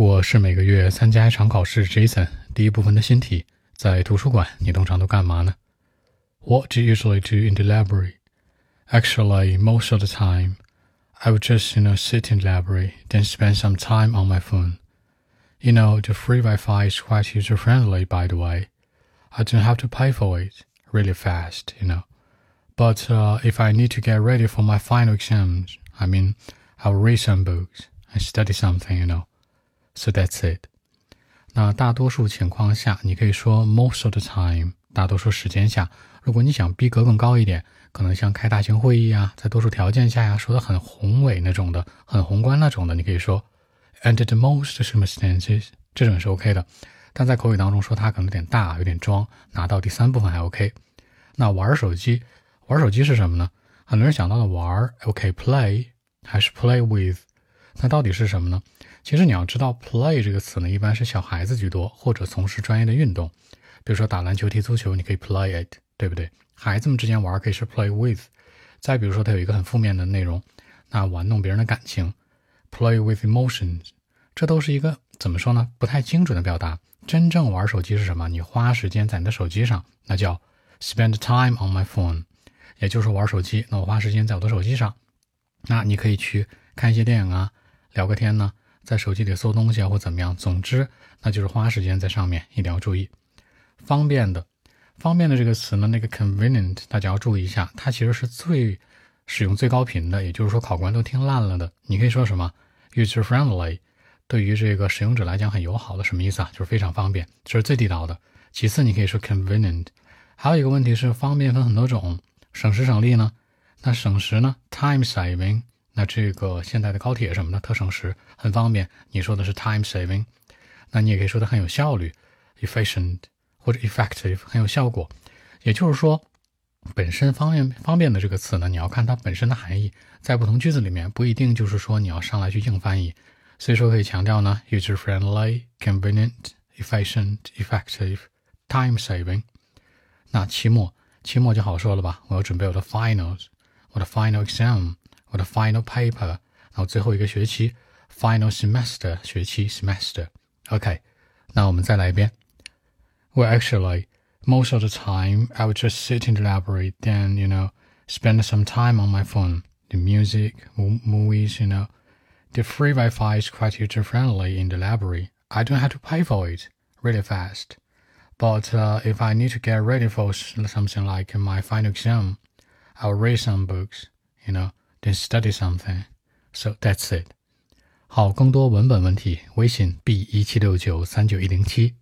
我是每个月参加一场考试，Jason。第一部分的新题，在图书馆你通常都干嘛呢？What do you usually do in the library? Actually, most of the time, I would just, you know, sit in the library, then spend some time on my phone. You know, the free Wi-Fi is quite user-friendly, by the way. I don't have to pay for it really fast, you know. But uh, if I need to get ready for my final exams, I mean, I'll read some books and study something, you know. So that's it. 那大多数情况下，你可以说 most of the time，大多数时间下。如果你想逼格更高一点，可能像开大型会议啊，在多数条件下呀，说的很宏伟那种的，很宏观那种的，你可以说 under the most circumstances，这种是 OK 的。但在口语当中说它可能有点大，有点装，拿到第三部分还 OK。那玩手机，玩手机是什么呢？很多人想到的玩，OK，play 还是 play with？那到底是什么呢？其实你要知道，play 这个词呢，一般是小孩子居多，或者从事专业的运动，比如说打篮球、踢足球，你可以 play it，对不对？孩子们之间玩可以是 play with。再比如说，它有一个很负面的内容，那玩弄别人的感情，play with emotions，这都是一个怎么说呢？不太精准的表达。真正玩手机是什么？你花时间在你的手机上，那叫 spend time on my phone，也就是玩手机。那我花时间在我的手机上，那你可以去看一些电影啊，聊个天呢。在手机里搜东西啊，或怎么样，总之那就是花时间在上面，一定要注意。方便的，方便的这个词呢，那个 convenient，大家要注意一下，它其实是最使用最高频的，也就是说考官都听烂了的。你可以说什么 user friendly，对于这个使用者来讲很友好的，什么意思啊？就是非常方便，这是最地道的。其次你可以说 convenient，还有一个问题是方便分很多种，省时省力呢？那省时呢？time saving。那这个现在的高铁什么的特省时，很方便。你说的是 time saving，那你也可以说的很有效率，efficient 或者 effective 很有效果。也就是说，本身方便方便的这个词呢，你要看它本身的含义，在不同句子里面不一定就是说你要上来去硬翻译。所以说可以强调呢，user friendly, convenient, efficient, effective, time saving。那期末期末就好说了吧，我要准备我的 finals，我的 final exam。我的 final paper，然后最后一个学期 final semester 学期 semester。OK，那我们再来一遍。Well, actually, most of the time I would just sit in the library, then you know, spend some time on my phone. The music, movies, you know, the free Wi-Fi is quite user-friendly in the library. I don't have to pay for it really fast. But uh, if I need to get ready for something like my final exam, I'll read some books, you know, then study something. So that's it. 好，更多文本问题，微信 b 一七六九三九一零七。